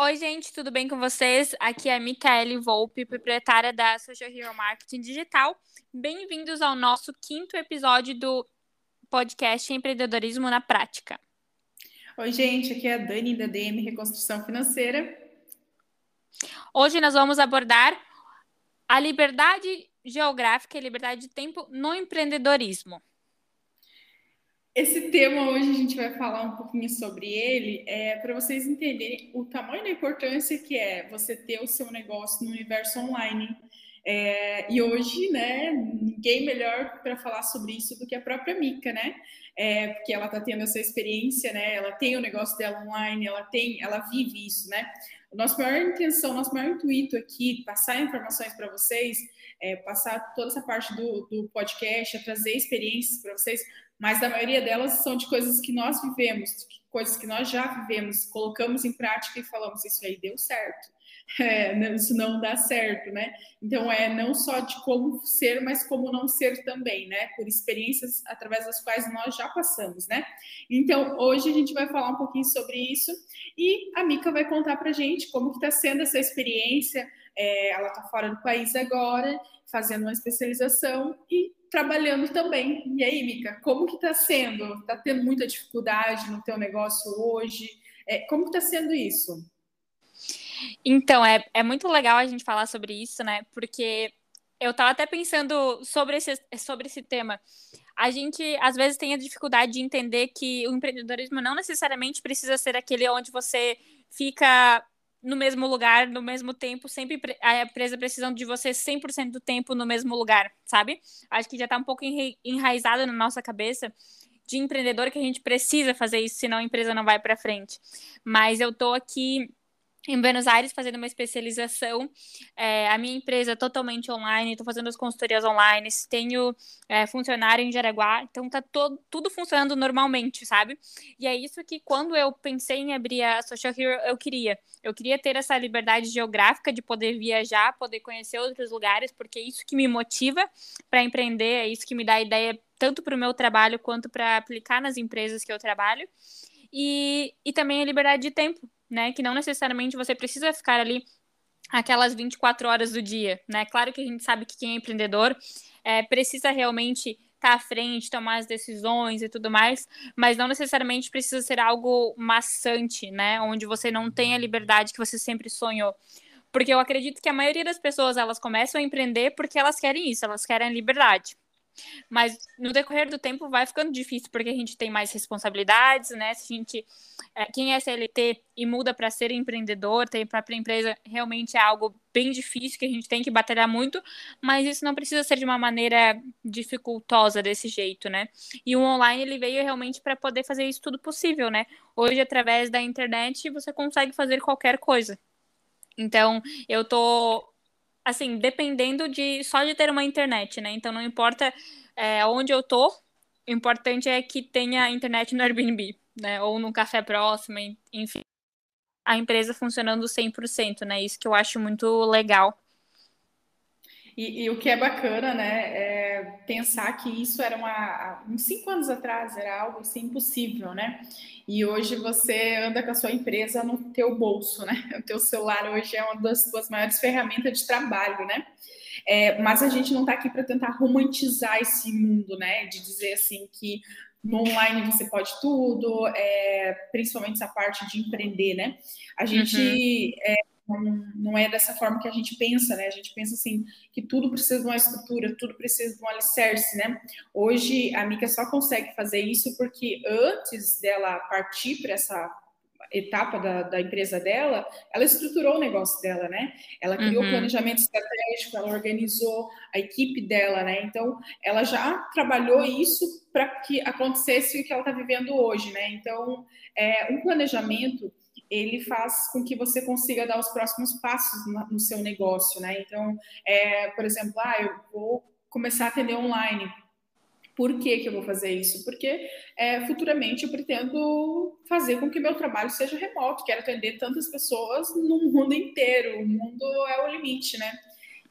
Oi, gente, tudo bem com vocês? Aqui é a Micaele Volpe, proprietária da Social Hero Marketing Digital. Bem-vindos ao nosso quinto episódio do podcast Empreendedorismo na Prática. Oi, gente, aqui é a Dani da DM Reconstrução Financeira. Hoje nós vamos abordar a liberdade geográfica e liberdade de tempo no empreendedorismo. Esse tema hoje a gente vai falar um pouquinho sobre ele, é, para vocês entenderem o tamanho da importância que é você ter o seu negócio no universo online. É, e hoje, né, ninguém melhor para falar sobre isso do que a própria Mica, né? É, porque ela está tendo essa experiência, né? Ela tem o negócio dela online, ela tem, ela vive isso, né? Nossa maior intenção, nosso maior intuito aqui, passar informações para vocês, é, passar toda essa parte do, do podcast, é trazer experiências para vocês, mas a maioria delas são de coisas que nós vivemos, coisas que nós já vivemos, colocamos em prática e falamos isso aí deu certo. É, isso não dá certo, né? Então é não só de como ser, mas como não ser também, né? Por experiências através das quais nós já passamos, né? Então hoje a gente vai falar um pouquinho sobre isso e a Mica vai contar para gente como que está sendo essa experiência. É, ela está fora do país agora, fazendo uma especialização e trabalhando também. E aí, Mica, como que está sendo? Está tendo muita dificuldade no teu negócio hoje? É, como está sendo isso? Então, é, é muito legal a gente falar sobre isso, né? Porque eu estava até pensando sobre esse, sobre esse tema. A gente, às vezes, tem a dificuldade de entender que o empreendedorismo não necessariamente precisa ser aquele onde você fica no mesmo lugar, no mesmo tempo, sempre a empresa precisando de você 100% do tempo no mesmo lugar, sabe? Acho que já está um pouco enraizado na nossa cabeça de empreendedor que a gente precisa fazer isso, senão a empresa não vai para frente. Mas eu tô aqui em Buenos Aires fazendo uma especialização. É, a minha empresa é totalmente online, estou fazendo as consultorias online, tenho é, funcionário em Jaraguá, então tá todo, tudo funcionando normalmente, sabe? E é isso que quando eu pensei em abrir a Social Hero, eu queria. Eu queria ter essa liberdade geográfica de poder viajar, poder conhecer outros lugares, porque é isso que me motiva para empreender, é isso que me dá ideia tanto para o meu trabalho quanto para aplicar nas empresas que eu trabalho. E, e também a liberdade de tempo, né? Que não necessariamente você precisa ficar ali aquelas 24 horas do dia, né? Claro que a gente sabe que quem é empreendedor é, precisa realmente estar tá à frente, tomar as decisões e tudo mais, mas não necessariamente precisa ser algo maçante, né? Onde você não tem a liberdade que você sempre sonhou. Porque eu acredito que a maioria das pessoas elas começam a empreender porque elas querem isso, elas querem liberdade. Mas no decorrer do tempo vai ficando difícil, porque a gente tem mais responsabilidades, né? Se a gente, é, quem é CLT e muda para ser empreendedor, tem própria empresa, realmente é algo bem difícil, que a gente tem que batalhar muito, mas isso não precisa ser de uma maneira dificultosa desse jeito, né? E o online, ele veio realmente para poder fazer isso tudo possível, né? Hoje, através da internet, você consegue fazer qualquer coisa. Então, eu tô assim, dependendo de só de ter uma internet, né? Então não importa é, onde eu tô, o importante é que tenha internet no Airbnb, né? Ou no café próximo, enfim. A empresa funcionando 100%, né? Isso que eu acho muito legal. E, e, o que é bacana, né, é pensar que isso era uma, uns cinco anos atrás era algo assim impossível, né? E hoje você anda com a sua empresa no teu bolso, né? O teu celular hoje é uma das suas maiores ferramentas de trabalho, né? É, mas a gente não está aqui para tentar romantizar esse mundo, né? De dizer assim que no online você pode tudo, é, principalmente essa parte de empreender, né? A gente uhum. é, não, não é dessa forma que a gente pensa, né? A gente pensa assim que tudo precisa de uma estrutura, tudo precisa de um alicerce, né? Hoje a Mica só consegue fazer isso porque antes dela partir para essa etapa da, da, empresa dela, ela estruturou o negócio dela, né? Ela criou uhum. planejamento estratégico, ela organizou a equipe dela, né? Então, ela já trabalhou isso para que acontecesse o que ela está vivendo hoje, né? Então, é, um planejamento ele faz com que você consiga dar os próximos passos no seu negócio, né? Então, é, por exemplo, ah, eu vou começar a atender online. Por que, que eu vou fazer isso? Porque é, futuramente eu pretendo fazer com que meu trabalho seja remoto, quero atender tantas pessoas no mundo inteiro, o mundo é o limite, né?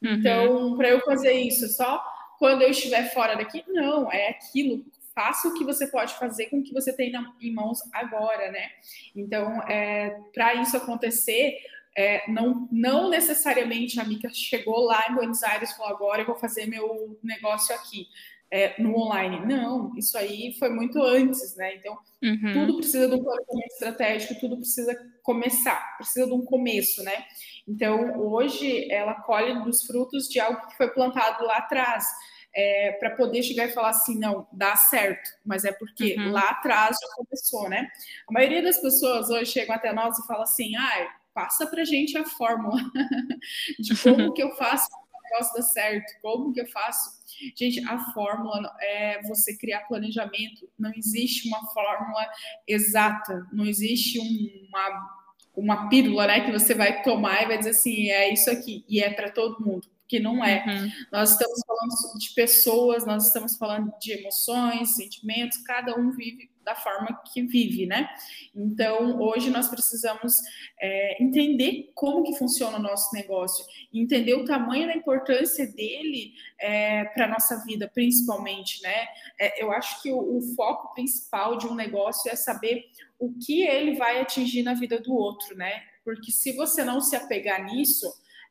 Uhum. Então, para eu fazer isso só quando eu estiver fora daqui, não, é aquilo faça o que você pode fazer com o que você tem na, em mãos agora, né? Então, é, para isso acontecer, é, não, não necessariamente a Mica chegou lá em Buenos Aires e falou agora eu vou fazer meu negócio aqui. É, no online. Não, isso aí foi muito antes, né? Então, uhum. tudo precisa de um planejamento estratégico, tudo precisa começar, precisa de um começo, né? Então, hoje, ela colhe dos frutos de algo que foi plantado lá atrás é, para poder chegar e falar assim, não, dá certo, mas é porque uhum. lá atrás já começou, né? A maioria das pessoas hoje chegam até nós e falam assim, ah, passa para gente a fórmula de como que eu faço o negócio dar certo, como que eu faço. Gente, a fórmula é você criar planejamento, não existe uma fórmula exata, não existe uma uma pílula, né, que você vai tomar e vai dizer assim, é isso aqui, e é para todo mundo que não é. Uhum. Nós estamos falando de pessoas, nós estamos falando de emoções, sentimentos, cada um vive da forma que vive, né? Então, hoje nós precisamos é, entender como que funciona o nosso negócio, entender o tamanho da importância dele é, para a nossa vida, principalmente, né? É, eu acho que o, o foco principal de um negócio é saber o que ele vai atingir na vida do outro, né? Porque se você não se apegar nisso,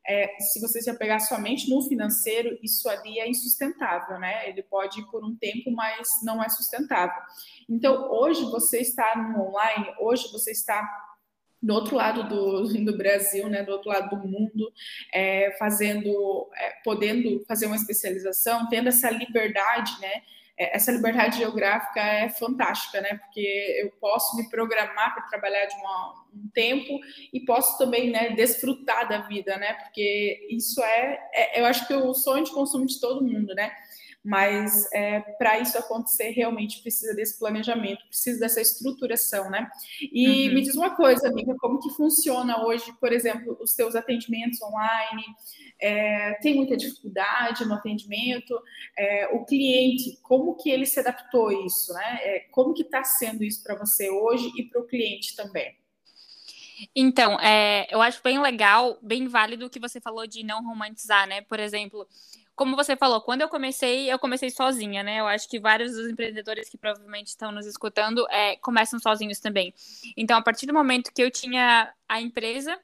é, se você se apegar somente no financeiro, isso ali é insustentável, né? Ele pode ir por um tempo, mas não é sustentável. Então, hoje você está no online, hoje você está do outro lado do, do Brasil, né, do outro lado do mundo, é, fazendo, é, podendo fazer uma especialização, tendo essa liberdade, né, essa liberdade geográfica é fantástica, né? Porque eu posso me programar para trabalhar de uma, um tempo e posso também, né, desfrutar da vida, né? Porque isso é, é eu acho que é o sonho de consumo de todo mundo, né? Mas é, para isso acontecer realmente precisa desse planejamento, precisa dessa estruturação, né? E uhum. me diz uma coisa, amiga, como que funciona hoje, por exemplo, os teus atendimentos online? É, tem muita dificuldade no atendimento? É, o cliente, como que ele se adaptou a isso, né? É, como que está sendo isso para você hoje e para o cliente também? Então, é, eu acho bem legal, bem válido o que você falou de não romantizar, né? Por exemplo, como você falou, quando eu comecei, eu comecei sozinha, né? Eu acho que vários dos empreendedores que provavelmente estão nos escutando é, começam sozinhos também. Então, a partir do momento que eu tinha a empresa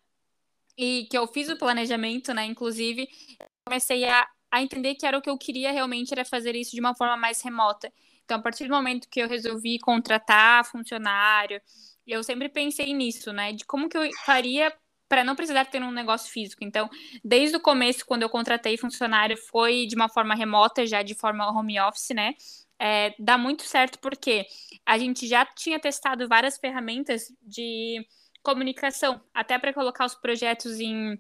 e que eu fiz o planejamento, né? Inclusive, comecei a, a entender que era o que eu queria realmente era fazer isso de uma forma mais remota. Então, a partir do momento que eu resolvi contratar funcionário, eu sempre pensei nisso, né? De como que eu faria para não precisar ter um negócio físico. Então, desde o começo, quando eu contratei funcionário, foi de uma forma remota, já de forma home office, né? É, dá muito certo porque a gente já tinha testado várias ferramentas de comunicação, até para colocar os projetos em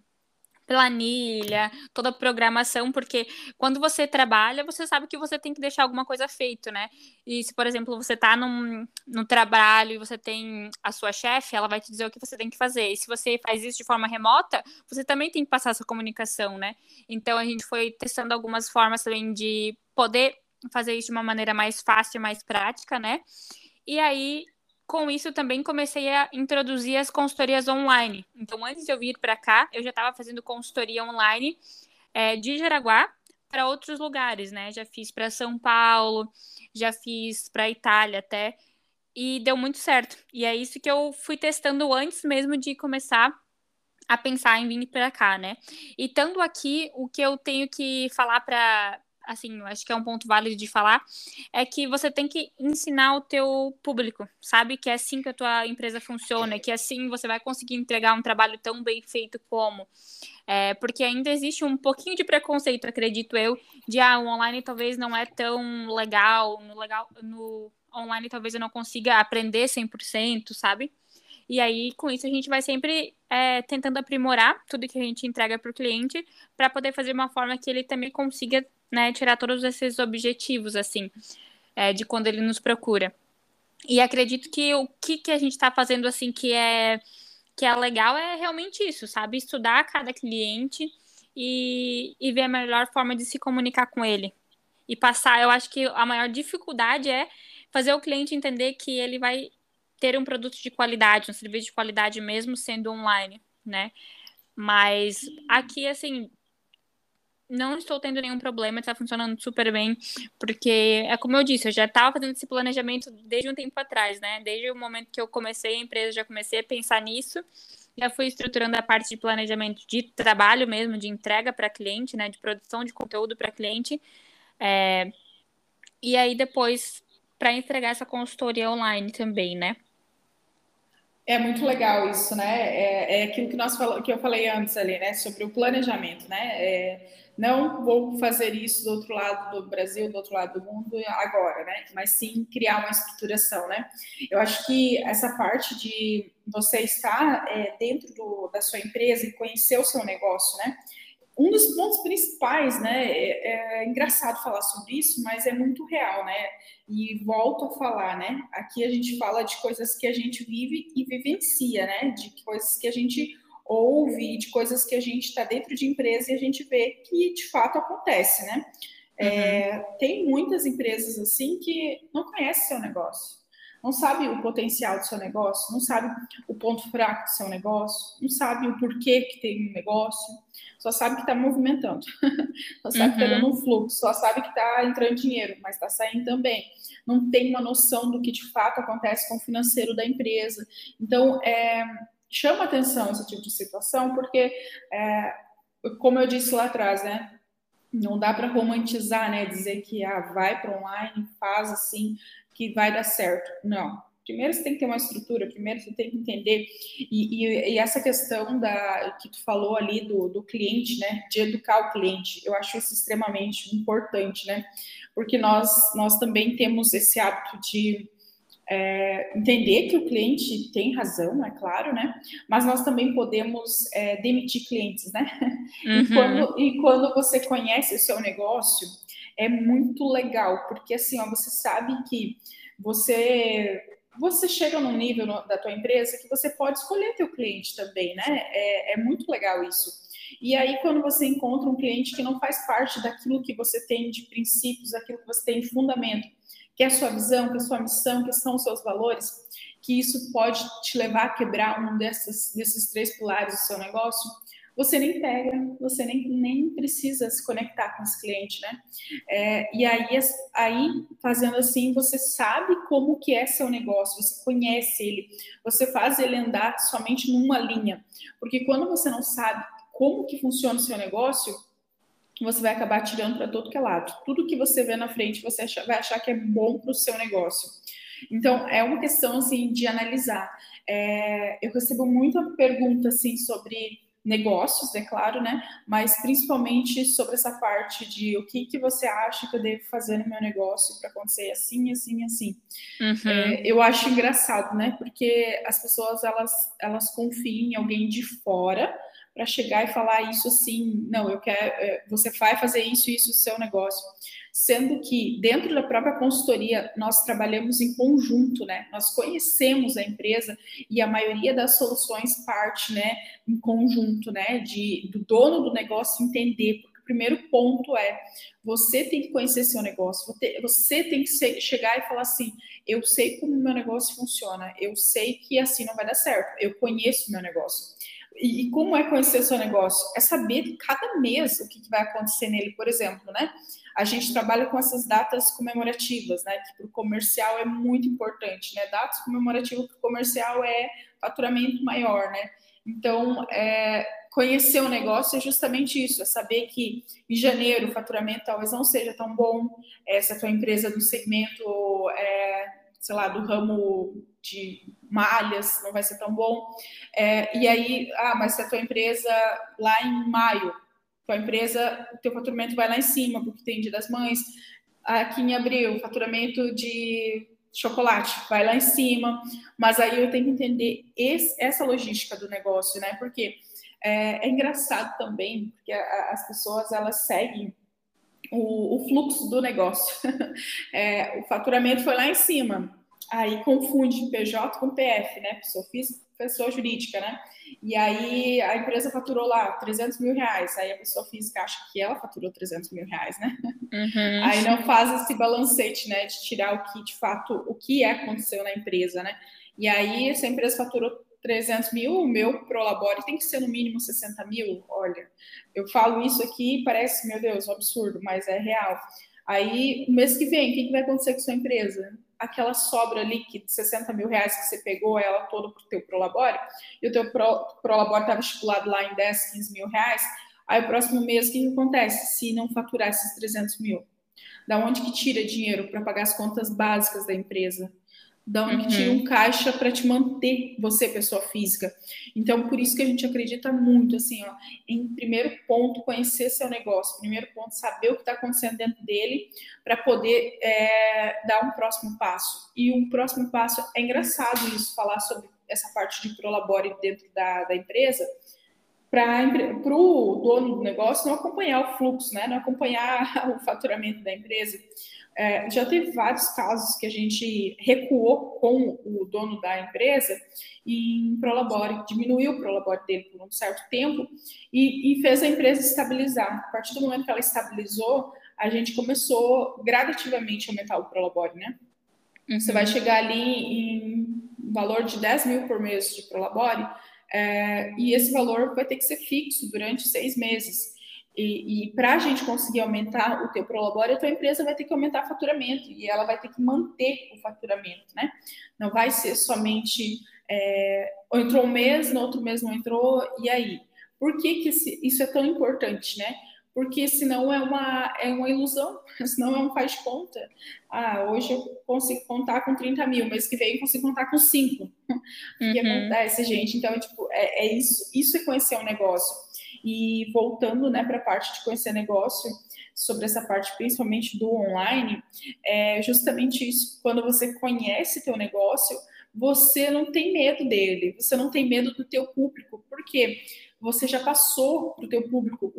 planilha, toda a programação, porque quando você trabalha, você sabe que você tem que deixar alguma coisa feito, né? E se, por exemplo, você tá num, no trabalho e você tem a sua chefe, ela vai te dizer o que você tem que fazer. E se você faz isso de forma remota, você também tem que passar essa comunicação, né? Então a gente foi testando algumas formas também de poder fazer isso de uma maneira mais fácil, mais prática, né? E aí com isso também comecei a introduzir as consultorias online. Então, antes de eu vir para cá, eu já estava fazendo consultoria online é, de Jaraguá para outros lugares, né? Já fiz para São Paulo, já fiz para Itália até, e deu muito certo. E é isso que eu fui testando antes mesmo de começar a pensar em vir para cá, né? E estando aqui, o que eu tenho que falar para assim, eu acho que é um ponto válido de falar, é que você tem que ensinar o teu público, sabe? Que é assim que a tua empresa funciona, que assim você vai conseguir entregar um trabalho tão bem feito como. É, porque ainda existe um pouquinho de preconceito, acredito eu, de ah, o online talvez não é tão legal, no, legal, no online talvez eu não consiga aprender 100%, sabe? E aí, com isso, a gente vai sempre é, tentando aprimorar tudo que a gente entrega para o cliente, para poder fazer uma forma que ele também consiga né, tirar todos esses objetivos, assim, é, de quando ele nos procura. E acredito que o que, que a gente está fazendo, assim, que é, que é legal é realmente isso, sabe? Estudar cada cliente e, e ver a melhor forma de se comunicar com ele. E passar, eu acho que a maior dificuldade é fazer o cliente entender que ele vai ter um produto de qualidade, um serviço de qualidade mesmo sendo online, né? Mas aqui, assim, não estou tendo nenhum problema, está funcionando super bem, porque é como eu disse, eu já estava fazendo esse planejamento desde um tempo atrás, né? Desde o momento que eu comecei a empresa, já comecei a pensar nisso, já fui estruturando a parte de planejamento de trabalho mesmo, de entrega para cliente, né? De produção de conteúdo para cliente. É... E aí depois para entregar essa consultoria online também, né? É muito legal isso, né? É, é aquilo que, nós falo, que eu falei antes ali, né? Sobre o planejamento, né? É, não vou fazer isso do outro lado do Brasil, do outro lado do mundo agora, né? Mas sim criar uma estruturação, né? Eu acho que essa parte de você estar é, dentro do, da sua empresa e conhecer o seu negócio, né? Um dos pontos principais, né? É, é, engraçado falar sobre isso, mas é muito real, né? E volto a falar, né? Aqui a gente fala de coisas que a gente vive e vivencia, né? De coisas que a gente ouve, de coisas que a gente está dentro de empresa e a gente vê que de fato acontece, né? É, uhum. É, tem muitas empresas assim que não conhecem seu negócio não sabe o potencial do seu negócio, não sabe o ponto fraco do seu negócio, não sabe o porquê que tem um negócio, só sabe que está movimentando, só sabe uhum. que está dando um fluxo, só sabe que está entrando dinheiro, mas está saindo também. Não tem uma noção do que de fato acontece com o financeiro da empresa. Então, é, chama atenção esse tipo de situação, porque, é, como eu disse lá atrás, né? Não dá para romantizar, né? Dizer que ah, vai para online, faz assim, que vai dar certo. Não. Primeiro você tem que ter uma estrutura, primeiro você tem que entender. E, e, e essa questão da que tu falou ali do, do cliente, né? De educar o cliente, eu acho isso extremamente importante, né? Porque nós, nós também temos esse hábito de é, entender que o cliente tem razão, é claro, né? Mas nós também podemos é, demitir clientes, né? Uhum. E, quando, e quando você conhece o seu negócio, é muito legal, porque assim, ó, você sabe que você você chega num nível no, da tua empresa que você pode escolher teu cliente também, né? É, é muito legal isso. E aí, quando você encontra um cliente que não faz parte daquilo que você tem de princípios, daquilo que você tem de fundamento, que é a sua visão, que é a sua missão, que são os seus valores, que isso pode te levar a quebrar um dessas, desses três pilares do seu negócio, você nem pega, você nem, nem precisa se conectar com esse cliente, né? É, e aí, aí, fazendo assim, você sabe como que é seu negócio, você conhece ele, você faz ele andar somente numa linha. Porque quando você não sabe como que funciona o seu negócio, você vai acabar tirando para todo que é lado. Tudo que você vê na frente, você vai achar que é bom para o seu negócio. Então, é uma questão, assim, de analisar. É, eu recebo muita pergunta, assim, sobre negócios, é claro, né? Mas principalmente sobre essa parte de o que, que você acha que eu devo fazer no meu negócio para acontecer assim, assim, assim. Uhum. É, eu acho engraçado, né? Porque as pessoas elas, elas confiam em alguém de fora para chegar e falar isso assim, não, eu quero, é, você vai fazer isso, isso, o seu negócio sendo que dentro da própria consultoria nós trabalhamos em conjunto, né? Nós conhecemos a empresa e a maioria das soluções parte, né, em conjunto, né, de do dono do negócio entender, o primeiro ponto é você tem que conhecer seu negócio, você tem que chegar e falar assim, eu sei como meu negócio funciona, eu sei que assim não vai dar certo, eu conheço meu negócio. E, como é conhecer o seu negócio? É saber cada mês o que, que vai acontecer nele, por exemplo, né? a gente trabalha com essas datas comemorativas, né? Que para o comercial é muito importante, né? Datas comemorativas para o comercial é faturamento maior, né? Então, é, conhecer o negócio é justamente isso, é saber que em janeiro o faturamento talvez não seja tão bom, é, se a tua empresa do segmento, é, sei lá, do ramo de malhas não vai ser tão bom, é, e aí, ah, mas se a tua empresa lá em maio tua empresa, o teu faturamento vai lá em cima, porque tem Dia das Mães. Aqui em abril, faturamento de chocolate vai lá em cima, mas aí eu tenho que entender esse, essa logística do negócio, né? Porque é, é engraçado também, porque a, as pessoas elas seguem o, o fluxo do negócio. é, o faturamento foi lá em cima, aí confunde PJ com PF, né? Pessoa física, pessoa jurídica, né? E aí a empresa faturou lá 300 mil reais, aí a pessoa física acha que ela faturou 300 mil reais, né? Uhum. Aí não faz esse balancete, né, de tirar o que de fato, o que é aconteceu na empresa, né? E aí essa empresa faturou 300 mil, o meu Prolabore tem que ser no mínimo 60 mil. Olha, eu falo isso aqui, parece, meu Deus, um absurdo, mas é real. Aí, o mês que vem, o que, que vai acontecer com sua empresa? Aquela sobra líquida de 60 mil reais que você pegou ela toda para o teu Prolabore, e o teu Pro, estava estipulado lá em 10, 15 mil reais, aí o próximo mês, o que, que acontece se não faturar esses 300 mil? Da onde que tira dinheiro para pagar as contas básicas da empresa? Da onde uhum. tira um caixa para te manter você pessoa física. Então, por isso que a gente acredita muito, assim, ó, em primeiro ponto, conhecer seu negócio, primeiro ponto, saber o que está acontecendo dentro dele, para poder é, dar um próximo passo. E o próximo passo, é engraçado isso, falar sobre essa parte de prolabore dentro da, da empresa, para o dono do negócio não acompanhar o fluxo, né, não acompanhar o faturamento da empresa. É, já teve vários casos que a gente recuou com o dono da empresa em Prolabore, diminuiu o Prolabore dele por um certo tempo e, e, fez a empresa estabilizar. A partir do momento que ela estabilizou, a gente começou gradativamente a aumentar o Prolabore, né? Uhum. Você vai chegar ali em valor de 10 mil por mês de Prolabore é, e esse valor vai ter que ser fixo durante seis meses. E, e para a gente conseguir aumentar o teu prolabore, a tua empresa vai ter que aumentar o faturamento e ela vai ter que manter o faturamento, né? Não vai ser somente é, entrou um mês, no outro mês não entrou, e aí? Por que, que isso é tão importante, né? Porque senão é uma, é uma ilusão, senão é um faz de conta. Ah, hoje eu consigo contar com 30 mil, mas que vem eu consigo contar com 5. O que uhum. acontece, gente? Então, tipo, é, é isso, isso é conhecer um negócio. E voltando né, para a parte de conhecer negócio, sobre essa parte principalmente do online, é justamente isso. Quando você conhece teu negócio, você não tem medo dele, você não tem medo do teu público, porque você já passou para o teu público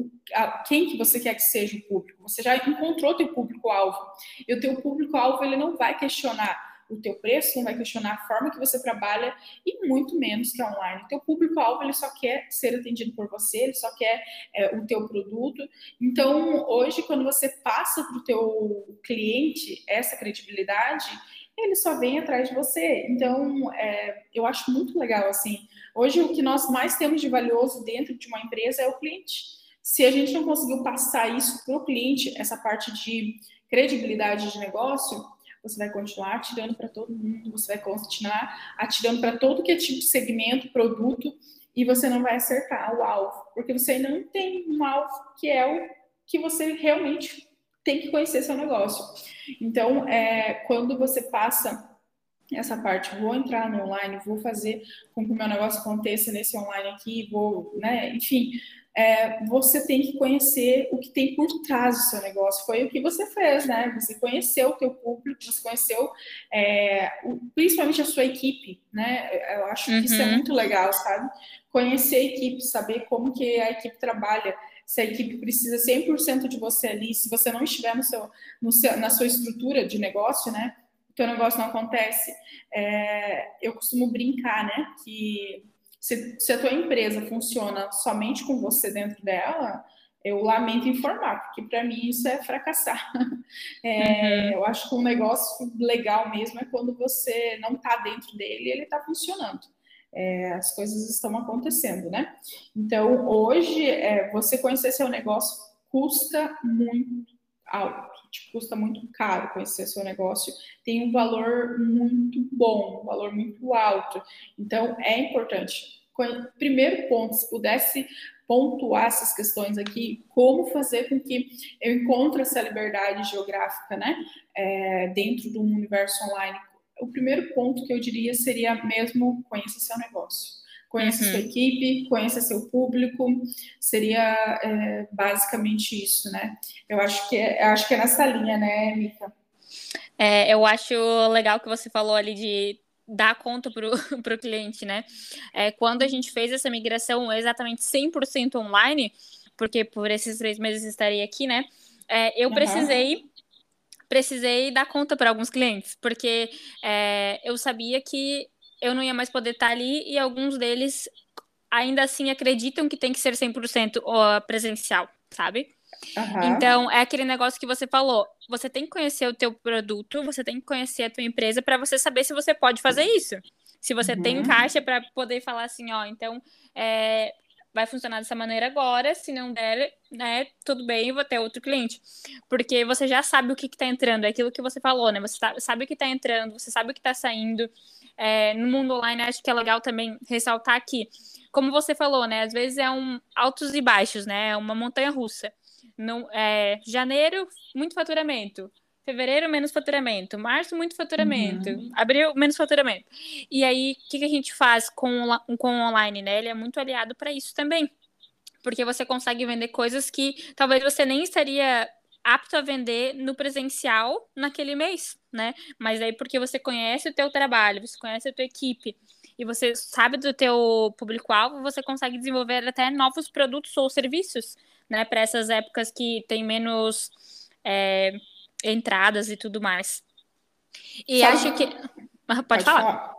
quem que você quer que seja o público, você já encontrou teu público-alvo, e o teu público-alvo ele não vai questionar o teu preço, não vai questionar a forma que você trabalha e muito menos que online. O teu público-alvo ele só quer ser atendido por você, ele só quer é, o teu produto. Então, hoje, quando você passa para o teu cliente essa credibilidade, ele só vem atrás de você. Então, é, eu acho muito legal, assim. Hoje, o que nós mais temos de valioso dentro de uma empresa é o cliente. Se a gente não conseguiu passar isso para o cliente, essa parte de credibilidade de negócio, você vai continuar atirando para todo mundo, você vai continuar atirando para todo que é tipo de segmento, produto, e você não vai acertar o alvo, porque você não tem um alvo que é o que você realmente tem que conhecer seu negócio. Então, é, quando você passa essa parte, vou entrar no online, vou fazer com que o meu negócio aconteça nesse online aqui, vou, né, enfim, é, você tem que conhecer o que tem por trás do seu negócio. Foi o que você fez, né? Você conheceu o teu público, você conheceu é, o, principalmente a sua equipe, né? Eu acho que isso é uhum. muito legal, sabe? Conhecer a equipe, saber como que a equipe trabalha, se a equipe precisa 100% de você ali, se você não estiver no seu, no seu, na sua estrutura de negócio, né? O teu negócio não acontece. É, eu costumo brincar, né? Que se, se a tua empresa funciona somente com você dentro dela, eu lamento informar, porque para mim isso é fracassar. É, uhum. Eu acho que um negócio legal mesmo é quando você não está dentro dele e ele está funcionando. É, as coisas estão acontecendo, né? Então, hoje, é, você conhecer seu negócio custa muito alto, te custa muito caro conhecer seu negócio, tem um valor muito bom, um valor muito alto. Então, é importante. Primeiro ponto, se pudesse pontuar essas questões aqui, como fazer com que eu encontre essa liberdade geográfica, né, é, dentro do universo online. O primeiro ponto que eu diria seria mesmo conheça seu negócio. Conheça uhum. sua equipe, conheça seu público, seria é, basicamente isso, né? Eu acho que é, acho que é nessa linha, né, Mika? É, eu acho legal que você falou ali de dar conta para o cliente, né? É, quando a gente fez essa migração exatamente 100% online, porque por esses três meses estaria aqui, né? É, eu uhum. precisei precisei dar conta para alguns clientes, porque é, eu sabia que eu não ia mais poder estar ali e alguns deles ainda assim acreditam que tem que ser 100% presencial, sabe? Uhum. Então, é aquele negócio que você falou. Você tem que conhecer o teu produto, você tem que conhecer a tua empresa para você saber se você pode fazer isso. Se você uhum. tem caixa para poder falar assim, ó, então é, vai funcionar dessa maneira agora, se não der, né, tudo bem, vou ter outro cliente. Porque você já sabe o que está entrando, é aquilo que você falou, né? Você tá, sabe o que está entrando, você sabe o que está saindo. É, no mundo online, acho que é legal também ressaltar aqui. Como você falou, né? Às vezes é um altos e baixos, né? É uma montanha russa. Não, é, janeiro, muito faturamento. Fevereiro, menos faturamento. Março, muito faturamento. Uhum. Abril, menos faturamento. E aí, o que, que, a gente faz com, com o online, né? Ele é muito aliado para isso também. Porque você consegue vender coisas que talvez você nem estaria apto a vender no presencial naquele mês, né? Mas aí porque você conhece o teu trabalho, você conhece a tua equipe e você sabe do teu público-alvo, você consegue desenvolver até novos produtos ou serviços, né? Para essas épocas que tem menos... É, entradas e tudo mais. E Sabe, acho que. Ah, pode, pode falar. falar.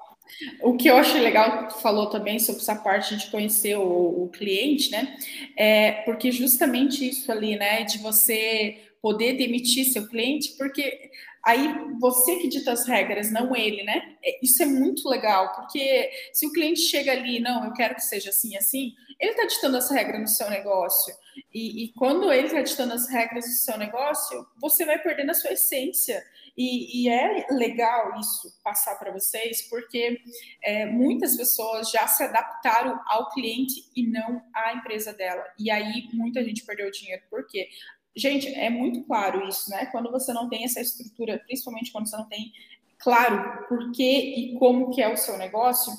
O que eu acho legal que tu falou também sobre essa parte de conhecer o, o, cliente, né? É porque justamente isso ali, né? De você poder demitir seu cliente, porque aí você que dita as regras, não ele, né? É, isso é muito legal, porque se o cliente chega ali, não, eu quero que seja assim, assim, ele está ditando as regras no seu negócio. E, e quando ele está ditando as regras do seu negócio, você vai perdendo a sua essência. E, e é legal isso passar para vocês, porque é, muitas pessoas já se adaptaram ao cliente e não à empresa dela. E aí muita gente perdeu dinheiro. Por quê? Gente, é muito claro isso, né? Quando você não tem essa estrutura, principalmente quando você não tem claro por que e como que é o seu negócio,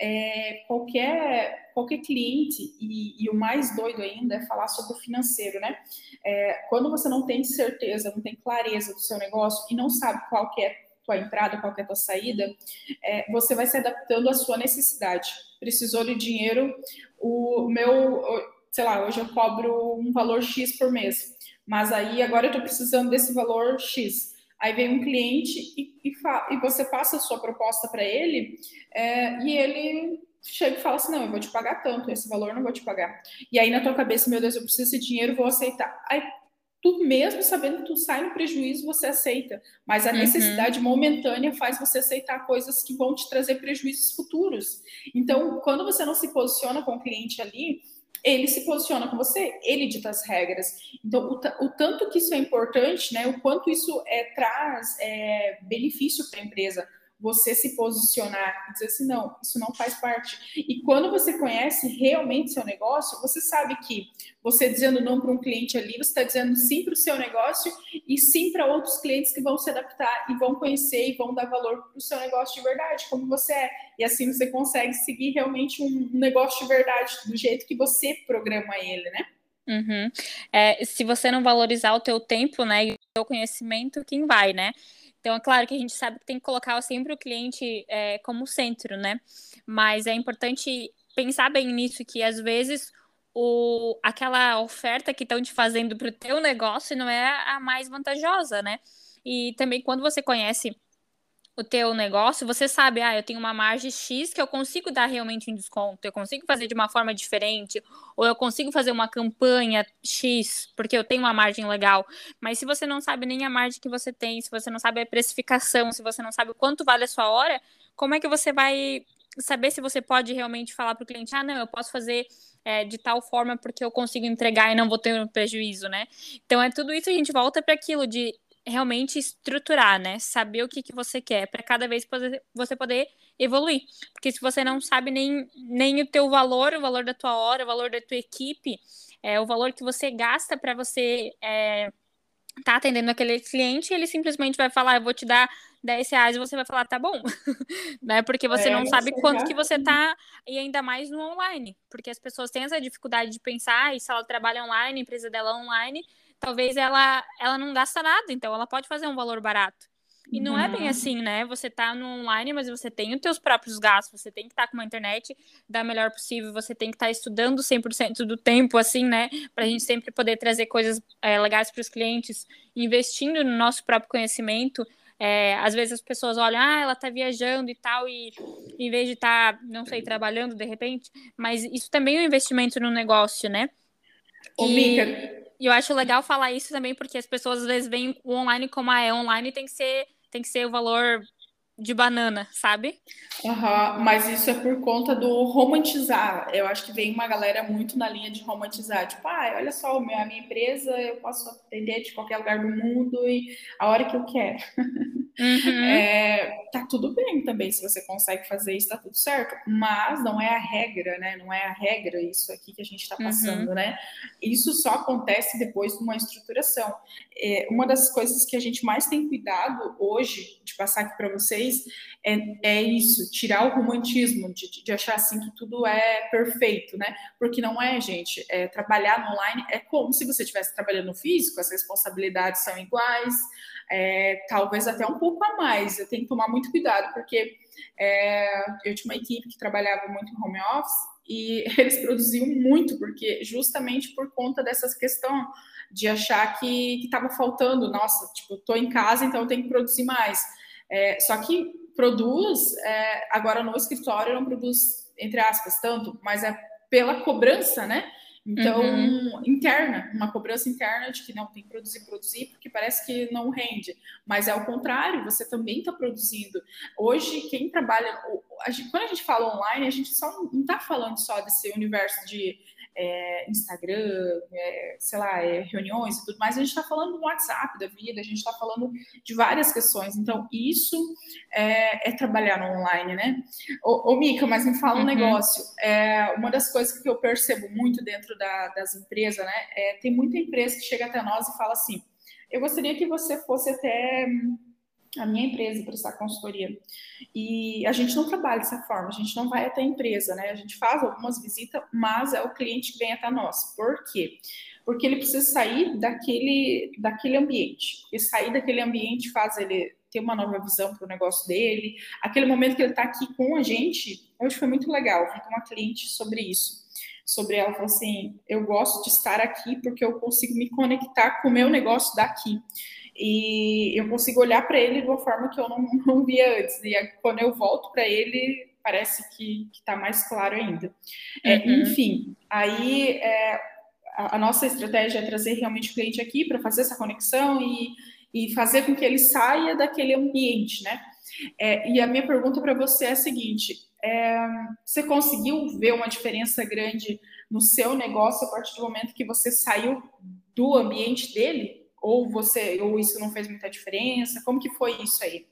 é, qualquer, qualquer cliente, e, e, o mais doido ainda é falar sobre o financeiro, né? É, quando você não tem certeza, não tem clareza do seu negócio e não sabe qual que é tua entrada, qual que é tua saída, é, você vai se adaptando à sua necessidade. Precisou de dinheiro, o meu, sei lá, hoje eu cobro um valor X por mês, mas aí agora eu estou precisando desse valor X. Aí vem um cliente e, e, e você passa a sua proposta para ele é, e ele chega e fala assim, não, eu vou te pagar tanto, esse valor eu não vou te pagar. E aí na tua cabeça, meu Deus, eu preciso desse dinheiro, vou aceitar. Aí tu mesmo sabendo que tu sai no prejuízo, você aceita. Mas a uhum. necessidade momentânea faz você aceitar coisas que vão te trazer prejuízos futuros. Então, quando você não se posiciona com o cliente ali, ele se posiciona com você, ele dita as regras. Então, o, o tanto que isso é importante, né, o quanto isso é, traz é, benefício para a empresa, você se posicionar e dizer assim, não, isso não faz parte. E quando você conhece realmente seu negócio, você sabe que você dizendo não para um cliente ali, você está dizendo sim para o seu negócio e sim para outros clientes que vão se adaptar e vão conhecer e vão dar valor para o seu negócio de verdade, como você é. E assim você consegue seguir realmente um negócio de verdade, do jeito que você programa ele, né? Uhum. É, se você não valorizar o teu tempo, né, e o teu conhecimento, quem vai, né? Então, é claro que a gente sabe que tem que colocar sempre o cliente é, como centro, né? Mas é importante pensar bem nisso, que às vezes o, aquela oferta que estão te fazendo para o teu negócio não é a mais vantajosa, né? E também quando você conhece o teu negócio, você sabe, ah, eu tenho uma margem X que eu consigo dar realmente um desconto, eu consigo fazer de uma forma diferente, ou eu consigo fazer uma campanha X, porque eu tenho uma margem legal. Mas se você não sabe nem a margem que você tem, se você não sabe a precificação, se você não sabe quanto vale a sua hora, como é que você vai saber se você pode realmente falar para o cliente, ah, não, eu posso fazer é, de tal forma porque eu consigo entregar e não vou ter um prejuízo, né? Então é tudo isso a gente volta para aquilo de realmente estruturar, né? Saber o que, que você quer para cada vez poder, você poder evoluir. Porque se você não sabe nem, nem o teu valor, o valor da tua hora, o valor da tua equipe, é, o valor que você gasta para você é, tá atendendo aquele cliente, ele simplesmente vai falar, eu vou te dar 10 reais e você vai falar, tá bom, né? Porque você é, não sabe quanto que você tá, e ainda mais no online, porque as pessoas têm essa dificuldade de pensar, e se ela trabalha online, a empresa dela é online, talvez ela, ela não gasta nada, então ela pode fazer um valor barato. E não é bem uhum. assim, né? Você tá no online, mas você tem os teus próprios gastos, você tem que estar tá com uma internet da melhor possível, você tem que estar tá estudando 100% do tempo, assim, né? Pra gente sempre poder trazer coisas é, legais para os clientes, investindo no nosso próprio conhecimento. É, às vezes as pessoas olham, ah, ela tá viajando e tal, e em vez de estar, tá, não sei, trabalhando de repente, mas isso também é um investimento no negócio, né? Ô, e... Mica, e eu acho legal falar isso também, porque as pessoas às vezes veem o online como ah, é online tem que ser, tem que ser o valor de banana, sabe? Uhum, mas isso é por conta do romantizar. Eu acho que vem uma galera muito na linha de romantizar. Tipo, ah, olha só, a minha empresa eu posso atender de qualquer lugar do mundo e a hora que eu quero. Uhum. É, tá tudo bem também, se você consegue fazer isso, tá tudo certo. Mas não é a regra, né? Não é a regra isso aqui que a gente está uhum. passando, uhum. né? Isso só acontece depois de uma estruturação. É, uma das coisas que a gente mais tem cuidado hoje de passar aqui para vocês é, é, isso, tirar o romantismo de, de, achar assim que tudo é perfeito, né? Porque não é, gente. É, trabalhar online é como se você estivesse trabalhando no físico, as responsabilidades são iguais, é, talvez até um pouco a mais. Eu tenho que tomar muito cuidado, porque é, eu tinha uma equipe que trabalhava muito em home office e eles produziam muito, porque justamente por conta dessas questões de achar que estava faltando, nossa, tipo, estou em casa, então eu tenho que produzir mais. É, só que produz, é, agora no escritório não produz, entre aspas, tanto, mas é pela cobrança, né? Então, uhum. interna, uma cobrança interna de que não tem que produzir, produzir, porque parece que não rende. Mas é o contrário, você também está produzindo. Hoje, quem trabalha. quando a gente fala online, a gente só não está falando só desse universo de é, Instagram, é, sei lá, é, reuniões e tudo mais, a gente está falando do WhatsApp da vida, a gente está falando de várias questões. Então, isso é, é trabalhar no online, né? Ô, ô Mica, mas me fala um uhum. negócio. É, uma das coisas que eu percebo muito dentro da, das empresas, né? É, tem muita empresa que chega até nós e fala assim: eu gostaria que você fosse até a minha empresa prestar consultoria. E a gente não trabalha dessa forma, a gente não vai até a empresa, né? A gente faz algumas visitas, mas é o cliente que vem até nós. Por quê? Porque ele precisa sair daquele, daquele ambiente. E sair daquele ambiente faz ele ter uma nova visão para o negócio dele. Aquele momento que ele está aqui com a gente, hoje foi muito legal. Eu com uma cliente sobre isso. Sobre ela falou assim: eu gosto de estar aqui porque eu consigo me conectar com o meu negócio daqui e eu consigo olhar para ele de uma forma que eu não, não via antes. E quando eu volto para ele, parece que está mais claro ainda. É, uhum. Enfim, aí é, a, a, nossa estratégia é trazer realmente o cliente aqui para fazer essa conexão e, e fazer com que ele saia daquele ambiente, né? É, e a minha pergunta para você é a seguinte: é, você conseguiu ver uma diferença grande no seu negócio a partir do momento que você saiu do ambiente dele? Ou você, ou isso não fez muita diferença? Como que foi isso aí?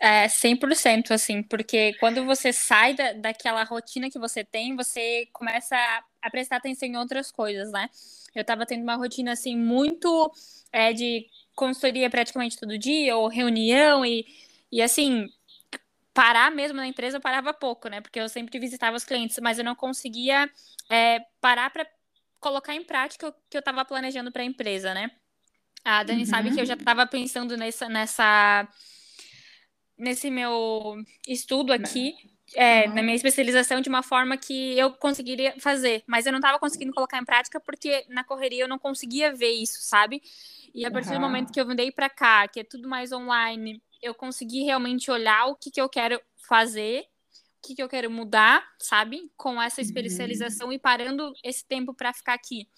É 100%, assim, porque quando você sai da, daquela rotina que você tem, você começa a, a prestar atenção em outras coisas, né? Eu tava tendo uma rotina, assim, muito é, de consultoria praticamente todo dia, ou reunião, e, e assim, parar mesmo na empresa eu parava pouco, né? Porque eu sempre visitava os clientes, mas eu não conseguia é, parar para colocar em prática o que eu estava planejando para a empresa, né? A Dani uhum. sabe que eu já estava pensando nessa, nessa, nesse meu estudo aqui, é, uhum. na minha especialização, de uma forma que eu conseguiria fazer, mas eu não estava conseguindo colocar em prática porque na correria eu não conseguia ver isso, sabe? E a partir uhum. do momento que eu mudei para cá, que é tudo mais online, eu consegui realmente olhar o que, que eu quero fazer que, que eu quero mudar, sabe? Com essa uhum. especialização uhum. e parando esse tempo para ficar aqui.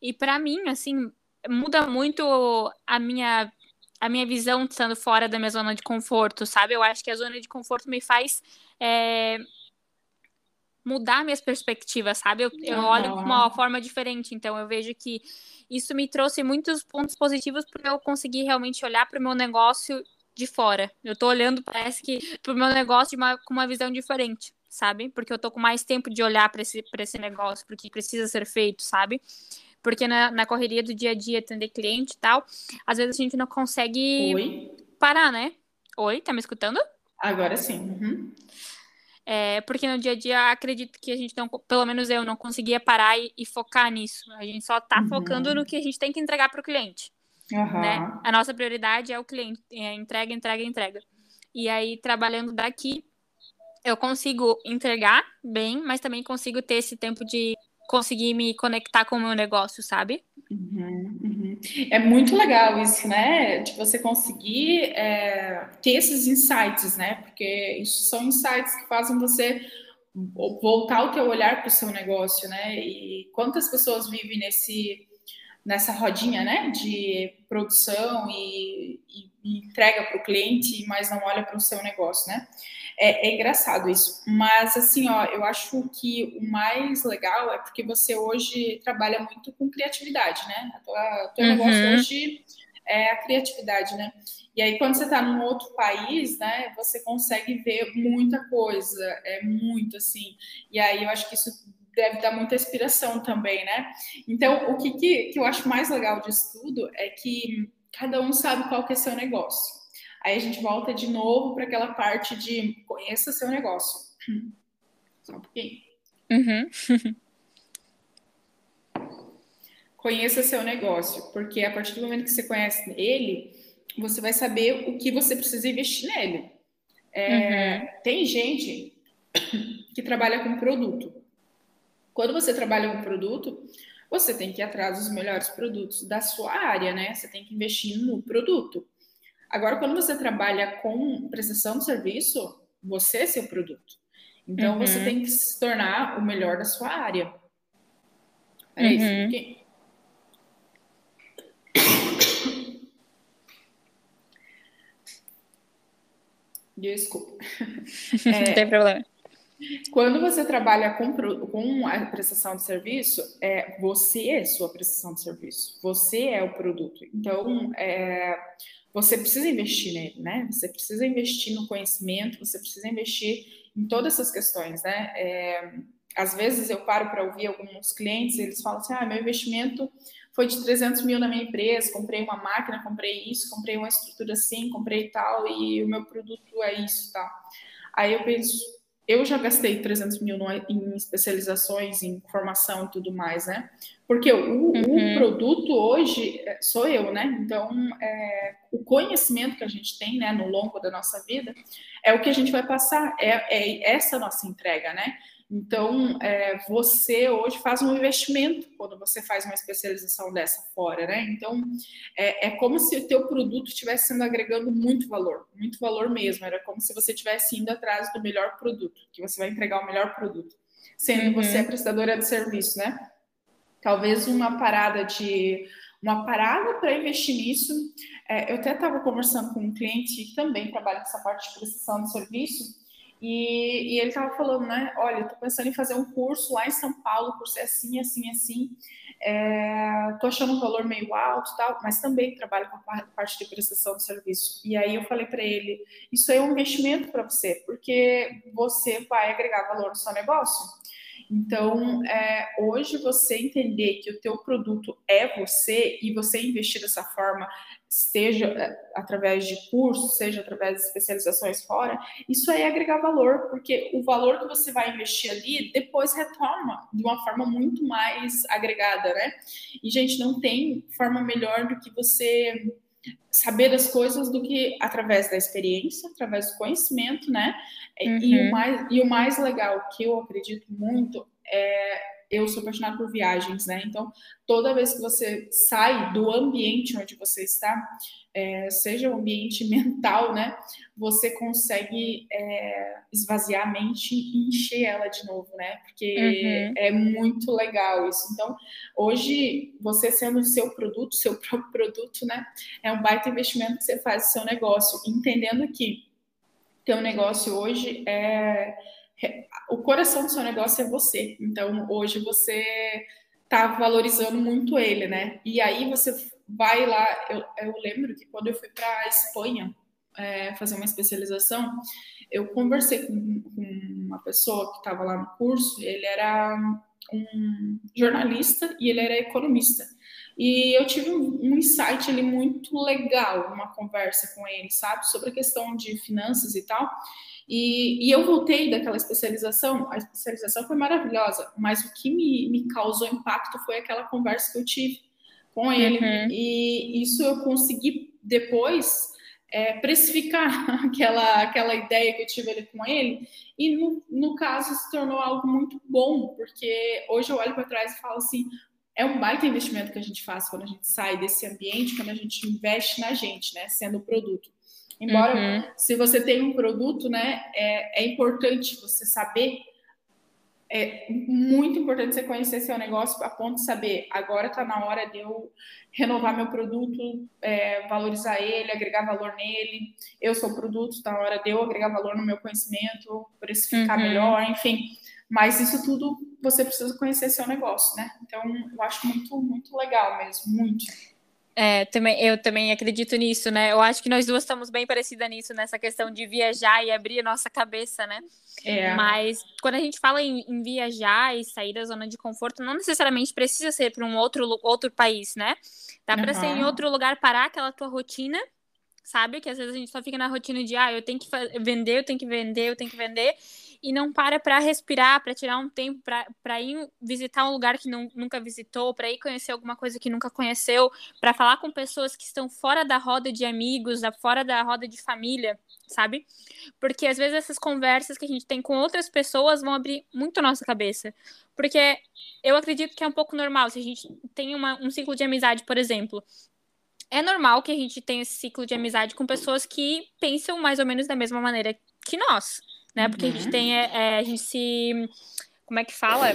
E para mim, assim, muda muito a minha a minha visão estando fora da minha zona de conforto, sabe? Eu acho que a zona de conforto me faz é, mudar minhas perspectivas, sabe? Eu, eu uhum. olho de uma forma diferente, então eu vejo que isso me trouxe muitos pontos positivos para eu conseguir realmente olhar para o meu negócio de fora. Eu tô olhando, parece que, pro meu negócio uma, com uma visão diferente, sabe? Porque eu tô com mais tempo de olhar para esse, pra esse negócio, porque precisa ser feito, sabe? Porque na, na correria do dia a dia, atender cliente e tal, às vezes a gente não consegue Oi? parar, né? Oi, tá me escutando? Agora sim. Uhum. É, porque no dia a dia acredito que a gente não, pelo menos eu, não conseguia parar e, e focar nisso. A gente só tá uhum. focando no que a gente tem que entregar para o cliente. Uhum. Né? A nossa prioridade é o cliente, é entrega, entrega, entrega. E aí, trabalhando daqui, eu consigo entregar bem, mas também consigo ter esse tempo de conseguir me conectar com o meu negócio, sabe? Uhum, uhum. É muito legal isso, né? De você conseguir é, ter esses insights, né? Porque isso são insights que fazem você voltar o teu olhar para o seu negócio, né? E quantas pessoas vivem nesse nessa rodinha, né, de produção e, e e entrega para o cliente, mas não olha para o seu negócio, né? É, é, engraçado isso. Mas, assim, ó, eu acho que o mais legal é porque você hoje trabalha muito com criatividade, né? O teu uhum. negócio hoje é a criatividade, né? E aí, quando você está num outro país, né, você consegue ver muita coisa, é muito assim. E aí, eu acho que isso deve dar muita inspiração também, né? Então, o que, que, que eu acho mais legal disso tudo é que cada um sabe qual que é seu negócio. Aí a gente volta de novo para aquela parte de conheça seu negócio. Só um pouquinho. Uhum. conheça seu negócio, porque a partir do momento que você conhece ele, você vai saber o que você precisa investir nele. É, uhum. Tem gente que trabalha com produto. Quando você trabalha com produto, você tem que ir atrás dos melhores produtos da sua área, né? Você tem que investir no produto. Agora, quando você trabalha com prestação de serviço, você é seu produto. Então, uhum. você tem que se tornar o melhor da sua área. É uhum. isso. Porque Desculpa. É, Não tem problema. Quando você trabalha com, com a prestação de serviço, é, você é sua prestação de serviço, você é o produto. Então, é, você precisa investir nele, né? Você precisa investir no conhecimento, você precisa investir em todas essas questões, né? É, às vezes eu paro para ouvir alguns clientes, eles falam assim: ah, meu investimento foi de 300 mil na minha empresa, comprei uma máquina, comprei isso, comprei uma estrutura assim, comprei tal, e o meu produto é isso, tá? Aí eu penso, eu já gastei 300 mil em especializações, em formação e tudo mais, né? Porque o, uhum. o produto hoje é, sou eu, né? Então, é, o conhecimento que a gente tem, né, no longo da nossa vida, é o que a gente vai passar, é, é essa nossa entrega, né? Então, é, você hoje faz um investimento quando você faz uma especialização dessa fora, né? Então, é, é como se o teu produto estivesse sendo agregando muito valor, muito valor mesmo. Era como se você estivesse indo atrás do melhor produto, que você vai entregar o melhor produto, sendo uhum. você a prestadora de serviço, né? Talvez uma parada de uma parada para investir nisso. É, eu até estava conversando com um cliente que também trabalha nessa parte de prestação de serviço e, e ele estava falando, né? Olha, tô pensando em fazer um curso lá em São Paulo, curso é assim, assim, assim. É, tô achando um valor meio alto tal, mas também trabalho com a parte de prestação de serviço. E aí eu falei para ele, isso é um investimento para você, porque você vai agregar valor no seu negócio. Então, é, hoje você entender que o teu produto é você e você investir dessa forma, seja é, através de cursos, seja através de especializações fora, isso aí é agregar valor, porque o valor que você vai investir ali depois retoma de uma forma muito mais agregada, né? E, gente, não tem forma melhor do que você saber das coisas do que através da experiência, através do conhecimento, né? Uhum. E, o uhum. mais, e o mais legal que eu acredito muito é eu sou apaixonada por viagens, né? Então, toda vez que você sai do ambiente onde você está, é, seja o ambiente mental, né? Você consegue é, esvaziar a mente e encher ela de novo, né? Porque uhum. é muito legal isso. Então, hoje, você sendo o seu produto, seu próprio produto, né? É um baita investimento que você faz no seu negócio, entendendo que teu negócio hoje é o coração do seu negócio é você. Então, hoje você está valorizando muito ele, né? E aí você vai lá. Eu, eu lembro que quando eu fui para a Espanha é, fazer uma especialização, eu conversei com, com uma pessoa que estava lá no curso. Ele era um jornalista e ele era economista. E eu tive um, insight ali muito legal, uma conversa com ele, sabe, sobre a questão de finanças e tal. E, e, eu voltei daquela especialização, a especialização foi maravilhosa, mas o que me, me causou impacto foi aquela conversa que eu tive com ele. Uhum. E isso eu consegui depois é, precificar aquela, aquela ideia que eu tive ali com ele, e no, no caso se tornou algo muito bom, porque hoje eu olho para trás e falo assim: é um baita investimento que a gente faz quando a gente sai desse ambiente, quando a gente investe na gente, né, sendo o produto. Embora, uhum. se você tem um produto, né, é, é importante você saber é muito importante você conhecer seu negócio a ponto de saber agora está na hora de eu renovar meu produto, é, valorizar ele, agregar valor nele. Eu sou o produto, está na hora de eu agregar valor no meu conhecimento, precificar uhum. melhor, enfim. Mas isso tudo você precisa conhecer seu negócio, né? Então, eu acho muito, muito legal mesmo, muito. É, também, eu também acredito nisso, né? Eu acho que nós duas estamos bem parecidas nisso, nessa questão de viajar e abrir a nossa cabeça, né? É. Mas quando a gente fala em, em, viajar e sair da zona de conforto, não necessariamente precisa ser para um outro, outro país, né? Dá para uhum. ser em outro lugar, parar aquela tua rotina, sabe? Que às vezes a gente só fica na rotina de, ah, eu tenho que vender, eu tenho que vender, eu tenho que vender e não para para respirar, para tirar um tempo, para ir visitar um lugar que não, nunca visitou, para ir conhecer alguma coisa que nunca conheceu, para falar com pessoas que estão fora da roda de amigos, fora da roda de família, sabe? Porque às vezes essas conversas que a gente tem com outras pessoas vão abrir muito a nossa cabeça. Porque eu acredito que é um pouco normal, se a gente tem uma, um ciclo de amizade, por exemplo, é normal que a gente tenha esse ciclo de amizade com pessoas que pensam mais ou menos da mesma maneira que nós né? Porque uhum. a gente uhum. tem, é, é, a gente se, como é que fala?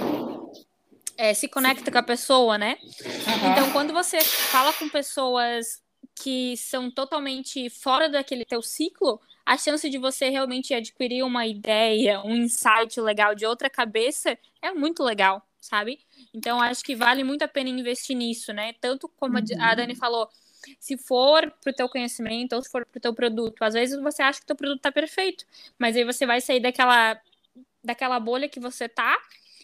É, se conecta com a pessoa, né? Uhum. Então, quando você fala com pessoas que são totalmente fora daquele teu ciclo, a chance de você realmente adquirir uma ideia, um insight legal de outra cabeça é muito legal, sabe? Então, acho que vale muito a pena investir nisso, né? Tanto como uhum. a Dani falou, se for para o teu conhecimento ou se for para o teu produto. Às vezes você acha que o teu produto está perfeito, mas aí você vai sair daquela, daquela bolha que você tá,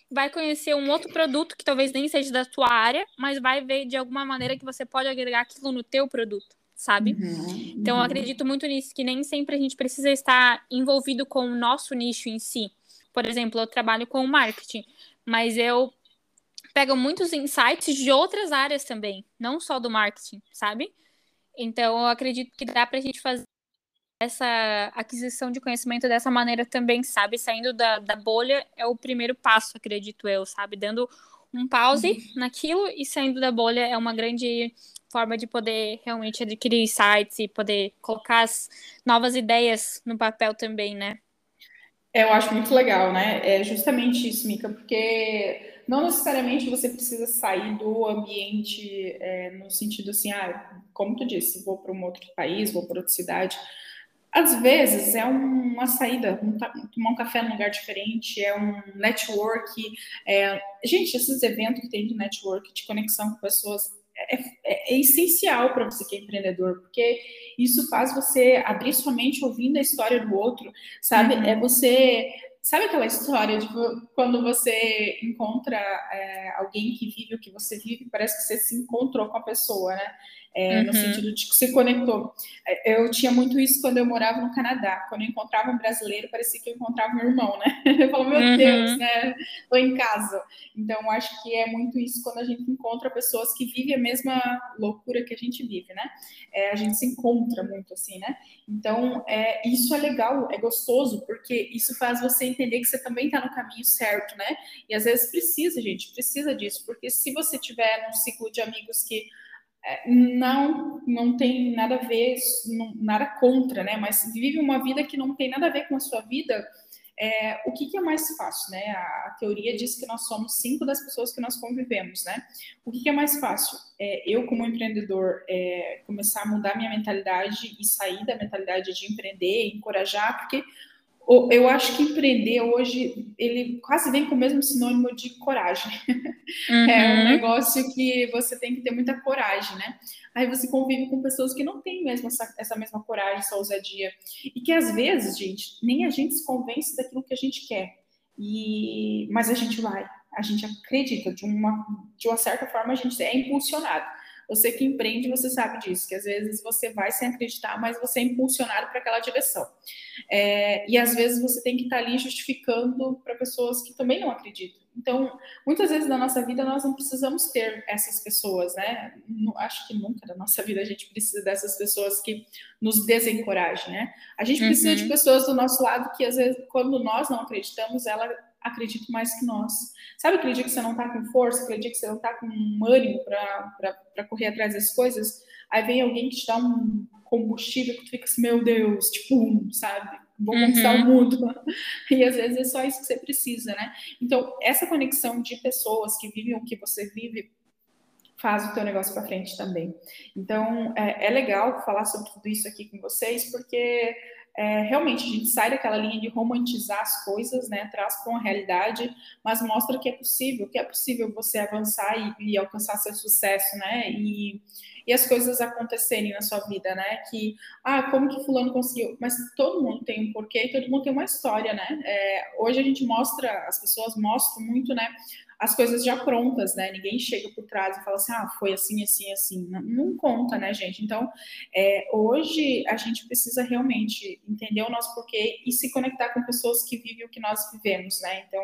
vai conhecer um outro produto que talvez nem seja da tua área, mas vai ver de alguma maneira que você pode agregar aquilo no teu produto, sabe? Uhum, então, eu uhum. acredito muito nisso, que nem sempre a gente precisa estar envolvido com o nosso nicho em si. Por exemplo, eu trabalho com marketing, mas eu pegam muitos insights de outras áreas também, não só do marketing, sabe? Então, eu acredito que dá para a gente fazer essa aquisição de conhecimento dessa maneira também, sabe? Saindo da, da bolha é o primeiro passo, acredito eu, sabe? Dando um pause uhum. naquilo e saindo da bolha é uma grande forma de poder realmente adquirir insights e poder colocar as novas ideias no papel também, né? Eu acho muito legal, né? É justamente isso, Mica, porque não necessariamente você precisa sair do ambiente é, no sentido assim, ah, como tu disse, vou para um outro país, vou para outra cidade. Às vezes é uma saída, um, tomar um café num lugar diferente, é um network. É... Gente, esses eventos que tem de network, de conexão com pessoas, é, é, é essencial para você que é empreendedor, porque isso faz você abrir sua mente ouvindo a história do outro, sabe? Uhum. É você Sabe aquela história de quando você encontra é, alguém que vive o que você vive, parece que você se encontrou com a pessoa, né? É, uhum. no sentido de que se conectou. É, eu tinha muito isso quando eu morava no Canadá. Quando eu encontrava um brasileiro, parecia que eu encontrava meu irmão, né? Eu falo, meu uhum. Deus, né? Tô em casa. Então, acho que é muito isso quando a gente encontra pessoas que vivem a mesma loucura que a gente vive, né? É, a gente se encontra muito assim, né? Então, é, isso é legal, é gostoso, porque isso faz você entender que você também está no caminho certo, né? E às vezes precisa, gente, precisa disso, porque se você tiver num ciclo de amigos que não, não tem nada a ver, nada contra, né? Mas vive uma vida que não tem nada a ver com a sua vida. É, o que, que, é mais fácil, né? A, a, teoria diz que nós somos cinco das pessoas que nós convivemos, né? O que, que é mais fácil? É, eu, como empreendedor, é, começar a mudar minha mentalidade e sair da mentalidade de empreender, encorajar, porque eu acho que empreender hoje ele quase vem com o mesmo sinônimo de coragem. Uhum. É um uhum. negócio que você tem que ter muita coragem, né? Aí você convive com pessoas que não têm mesmo essa, essa mesma coragem, essa ousadia. E que às vezes, gente, nem a gente se convence daquilo que a gente quer. E mas a gente vai, a gente acredita de uma de uma certa forma a gente é impulsionado. Você que empreende, você sabe disso, que às vezes você vai sem acreditar, mas você é impulsionado para aquela direção. É, e às vezes você tem que estar tá ali justificando para pessoas que também não acreditam. Então, muitas vezes na nossa vida nós não precisamos ter essas pessoas, né? acho que nunca na nossa vida a gente precisa dessas pessoas que nos desencorajem, né? A gente precisa uhum. de pessoas do nosso lado que às vezes, quando nós não acreditamos, ela acredita mais que nós. Sabe aquele dia que você não tá com força, aquele dia que você não tá com ânimo para correr atrás das coisas? Aí vem alguém que te dá um combustível que tu fica assim, meu Deus, tipo, um, sabe? vou conquistar uhum. o mundo. E às vezes é só isso que você precisa, né? Então, essa conexão de pessoas que vivem o que você vive faz o teu negócio para frente também. Então, é, é, legal falar sobre tudo isso aqui com vocês, porque é, realmente a gente sai daquela linha de romantizar as coisas, né, traz para uma realidade, mas mostra que é possível, que é possível você avançar e, e alcançar seu sucesso, né, e, e as coisas acontecerem na sua vida, né, que, ah, como que fulano conseguiu? Mas todo mundo tem um porquê todo mundo tem uma história, né, é, hoje a gente mostra, as pessoas mostram muito, né, as coisas já prontas, né? Ninguém chega por trás e fala assim, ah, foi assim, assim, assim. Não, não conta, né, gente? Então, é, hoje a gente precisa realmente entender o nosso porquê e se conectar com pessoas que vivem o que nós vivemos, né? Então,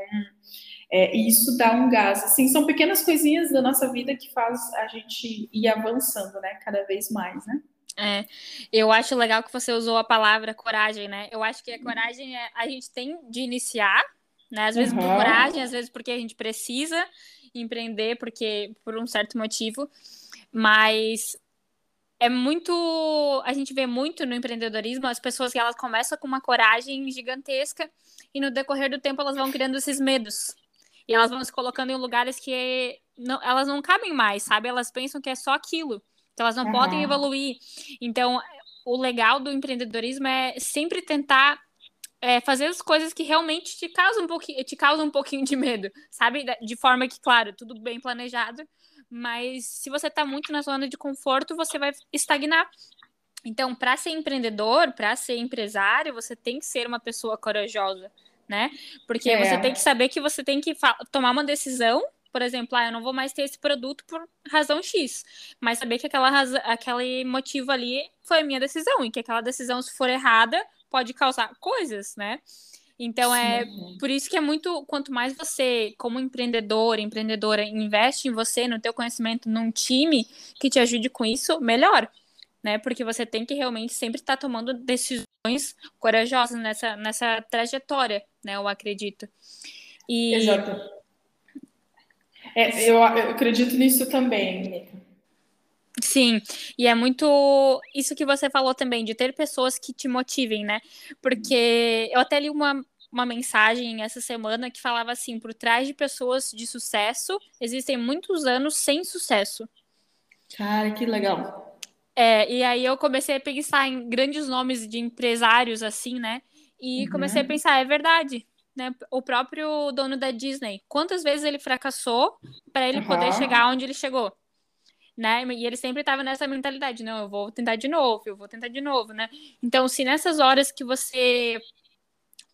é, isso dá um gás. Assim, são pequenas coisinhas da nossa vida que faz a gente ir avançando, né? Cada vez mais, né? É, eu acho legal que você usou a palavra coragem, né? Eu acho que a coragem é, a gente tem de iniciar né? Às vezes uhum. por coragem, às vezes porque a gente precisa empreender porque por um certo motivo, mas é muito, a gente vê muito no empreendedorismo as pessoas que elas começam com uma coragem gigantesca e no decorrer do tempo elas vão criando esses medos. E elas vão se colocando em lugares que não, elas não cabem mais, sabe? Elas pensam que é só aquilo, que elas não uhum. podem evoluir. Então, o legal do empreendedorismo é sempre tentar é, fazer as coisas que realmente te causam um pouquinho, te causam um pouquinho de medo, sabe? De forma que, claro, tudo bem planejado, mas se você está muito na zona de conforto, você vai estagnar. Então, para ser empreendedor, para ser empresário, você tem que ser uma pessoa corajosa, né? Porque é. você tem que saber que você tem que tomar uma decisão por exemplo, ah, eu não vou mais ter esse produto por razão X, mas saber que aquela razão, aquele motivo ali foi a minha decisão e que aquela decisão, se for errada, pode causar coisas, né? Então é Sim. por isso que é muito quanto mais você, como empreendedor, empreendedora, investe em você, no teu conhecimento, num time que te ajude com isso, melhor, né? Porque você tem que realmente sempre estar tá tomando decisões corajosas nessa nessa trajetória, né? Eu acredito. E Exato. É, eu, eu acredito nisso também, Nica. Sim, e é muito isso que você falou também, de ter pessoas que te motivem, né? Porque eu até li uma, uma mensagem essa semana que falava assim: por trás de pessoas de sucesso existem muitos anos sem sucesso. Cara, que legal. É, e aí eu comecei a pensar em grandes nomes de empresários, assim, né? E uhum. comecei a pensar, é verdade. Né? O próprio dono da Disney, quantas vezes ele fracassou para ele uhum. poder chegar onde ele chegou? Né? E ele sempre estava nessa mentalidade, não, eu vou tentar de novo, eu vou tentar de novo, né? Então, se nessas horas que você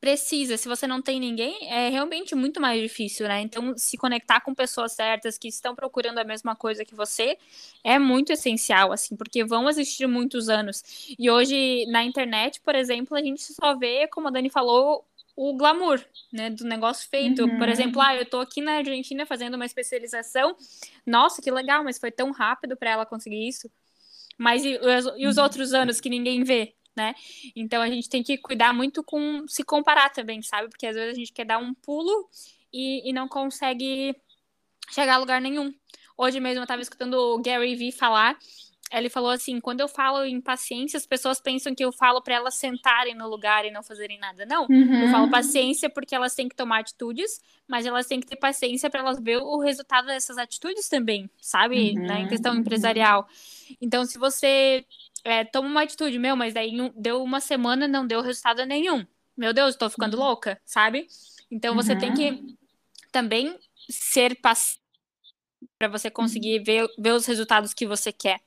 precisa, se você não tem ninguém, é realmente muito mais difícil, né? Então, se conectar com pessoas certas que estão procurando a mesma coisa que você é muito essencial, assim, porque vão existir muitos anos. E hoje, na internet, por exemplo, a gente só vê, como a Dani falou, o glamour, né, do negócio feito. Uhum. Por exemplo, ah, eu tô aqui na Argentina fazendo uma especialização. Nossa, que legal, mas foi tão rápido para ela conseguir isso. Mas e, e os uhum. outros anos que ninguém vê, né? Então a gente tem que cuidar muito com se comparar também, sabe? Porque às vezes a gente quer dar um pulo e, e não consegue chegar a lugar nenhum. Hoje mesmo eu estava escutando o Gary Vee falar ele falou assim: quando eu falo em paciência, as pessoas pensam que eu falo para elas sentarem no lugar e não fazerem nada. Não, uhum. eu falo paciência porque elas têm que tomar atitudes, mas elas têm que ter paciência para elas ver o resultado dessas atitudes também, sabe? Uhum. Né, em questão empresarial. Então, se você é, toma uma atitude, meu, mas daí deu uma semana, não deu resultado nenhum. Meu Deus, estou ficando uhum. louca, sabe? Então, você tem que uhum. também ser paciente para você conseguir ver, ver os resultados que você quer.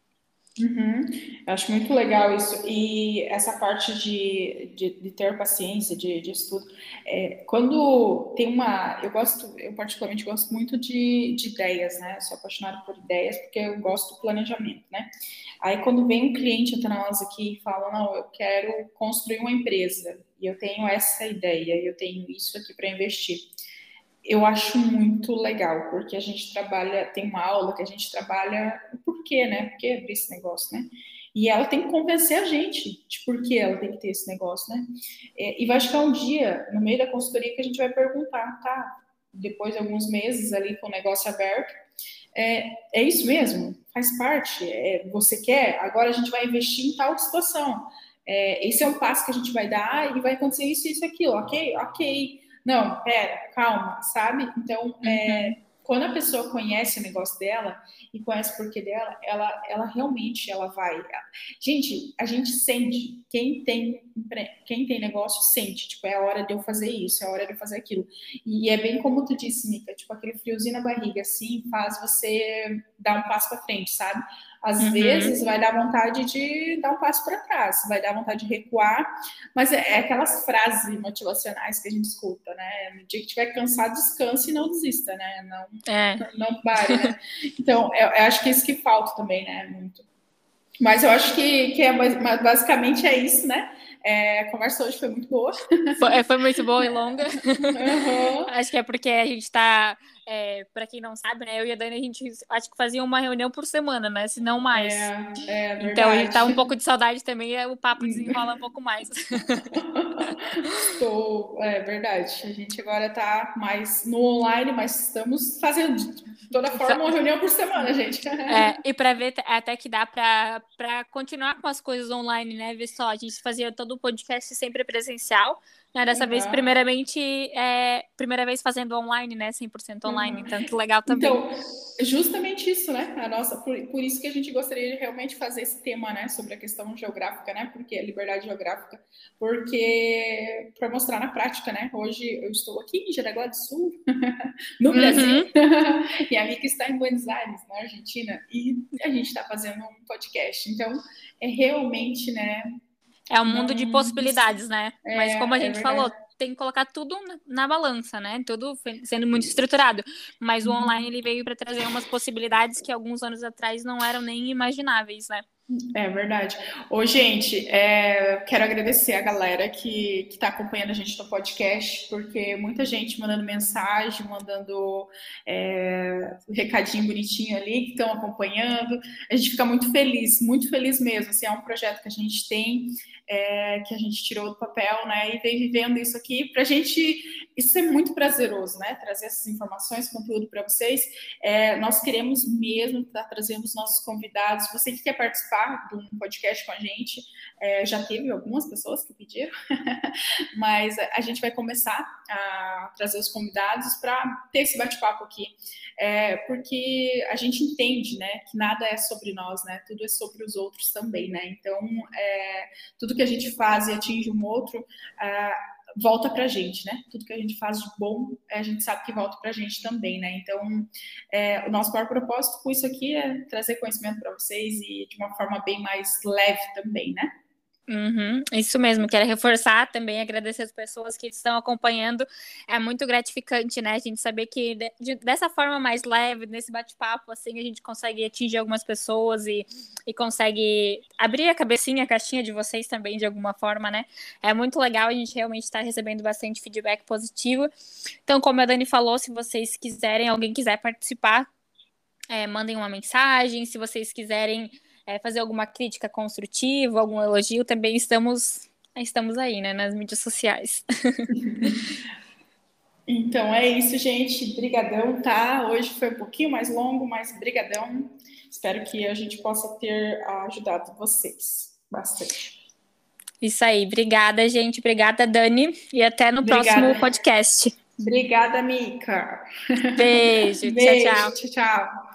Uhum. Eu acho muito legal isso. E essa parte de, de, de ter paciência, de, de estudo. É, quando tem uma. Eu gosto, eu particularmente gosto muito de, de ideias, né? Sou apaixonada por ideias porque eu gosto do planejamento, né? Aí quando vem um cliente até nós aqui e fala, não, eu quero construir uma empresa e eu tenho essa ideia, eu tenho isso aqui para investir eu acho muito legal, porque a gente trabalha, tem uma aula que a gente trabalha o porquê, né? Por que abrir esse negócio, né? E ela tem que convencer a gente de por que ela tem que ter esse negócio, né? É, e vai chegar um dia, no meio da consultoria, que a gente vai perguntar, tá? Depois de alguns meses ali com o negócio aberto, é, é isso mesmo? Faz parte? É, você quer? Agora a gente vai investir em tal situação. é, esse é um passo que a gente vai dar e vai acontecer isso, isso, aquilo, ok? Ok. Não, pera, calma, sabe? Então, é, uhum quando a pessoa conhece o negócio dela e conhece o porquê dela, ela, ela realmente ela vai. Gente, a gente sente. Quem tem, quem tem negócio sente. Tipo, é a hora de eu fazer isso, é a hora de eu fazer aquilo. E é bem como tu disse, Mica, tipo, aquele friozinho na barriga, assim, faz você dar um passo para frente, sabe? Às uhum. vezes vai dar vontade de dar um passo para trás, vai dar vontade de recuar, mas é, é, aquelas frases motivacionais que a gente escuta, né? No dia que estiver cansado, descanse e não desista, né? Não, é. não pare, né? Então, eu, eu, acho que é isso que falta também, né? Muito. Mas eu acho que, que é, basicamente é isso, né? É, a conversa hoje foi muito boa. Foi, é, foi muito boa e longa. Uhum. Acho que é porque a gente está é, para quem não sabe, né, eu e a Dani, a gente acho que fazia uma reunião por semana, né? Se não mais. É, é então a gente tá um pouco de saudade também, o papo desenrola um pouco mais. Estou, é verdade. A gente agora tá mais no online, mas estamos fazendo de toda forma uma reunião por semana, gente. É, e para ver até que dá para continuar com as coisas online, né? Ver só, a gente fazia todo o podcast sempre presencial. Né? Dessa uhum. vez, primeiramente, é, primeira vez fazendo online, né? 100% online, uhum. então que legal também. Então, justamente isso, né? A nossa, por, por isso que a gente gostaria de realmente fazer esse tema, né? Sobre a questão geográfica, né? Porque a liberdade geográfica, porque para mostrar na prática, né? Hoje eu estou aqui em Jaraguá do Sul, no Brasil, uhum. e a Mika está em Buenos Aires, na Argentina, e a gente está fazendo um podcast. Então, é realmente, né? É um mundo de possibilidades, né? É, Mas como a é gente é falou, tem que colocar tudo na, balança, né? Tudo sendo muito estruturado. Mas o uhum. online ele veio para trazer umas possibilidades que alguns anos atrás não eram nem imagináveis, né? É verdade. Ô, gente, é, quero agradecer a galera que está acompanhando a gente no podcast, porque muita gente mandando mensagem, mandando é, recadinho bonitinho ali, que estão acompanhando. A gente fica muito feliz, muito feliz mesmo. Assim, é um projeto que a gente tem é, que a gente tirou do papel, né, e vem vivendo isso aqui para a gente, isso é muito prazeroso, né, trazer essas informações, conteúdo para vocês. É, nós queremos mesmo tá trazendo os nossos convidados. Você que quer participar de um podcast com a gente, é, já teve algumas pessoas que pediram, mas a gente vai começar a trazer os convidados para ter esse bate-papo aqui, é, porque a gente entende, né, que nada é sobre nós, né, tudo é sobre os outros também, né. Então, é, tudo que a gente faz e atinge um outro, volta para a gente, né? Tudo que a gente faz de bom, a gente sabe que volta para a gente também, né? Então, é, o nosso maior propósito com isso aqui é trazer conhecimento para vocês e de uma forma bem mais leve também, né? Uhum, isso mesmo, quero reforçar também, agradecer as pessoas que estão acompanhando. É muito gratificante, né? A gente saber que de, de, dessa forma mais leve, nesse bate-papo, assim, a gente consegue atingir algumas pessoas e, e consegue abrir a cabecinha, a caixinha de vocês também, de alguma forma, né? É muito legal, a gente realmente está recebendo bastante feedback positivo. Então, como a Dani falou, se vocês quiserem, alguém quiser participar, é, mandem uma mensagem. Se vocês quiserem é, fazer alguma crítica construtiva, algum elogio, também estamos, estamos aí, né, nas mídias sociais. Então é isso, gente. Brigadão, tá? Hoje foi um pouquinho mais longo, mas brigadão. Espero que a gente possa ter ajudado vocês bastante. Isso aí. Obrigada, gente. Obrigada, Dani. E até no Obrigada. próximo podcast. Obrigada, Mica. Beijo. Beijo. Tchau, tchau. Tchau, tchau.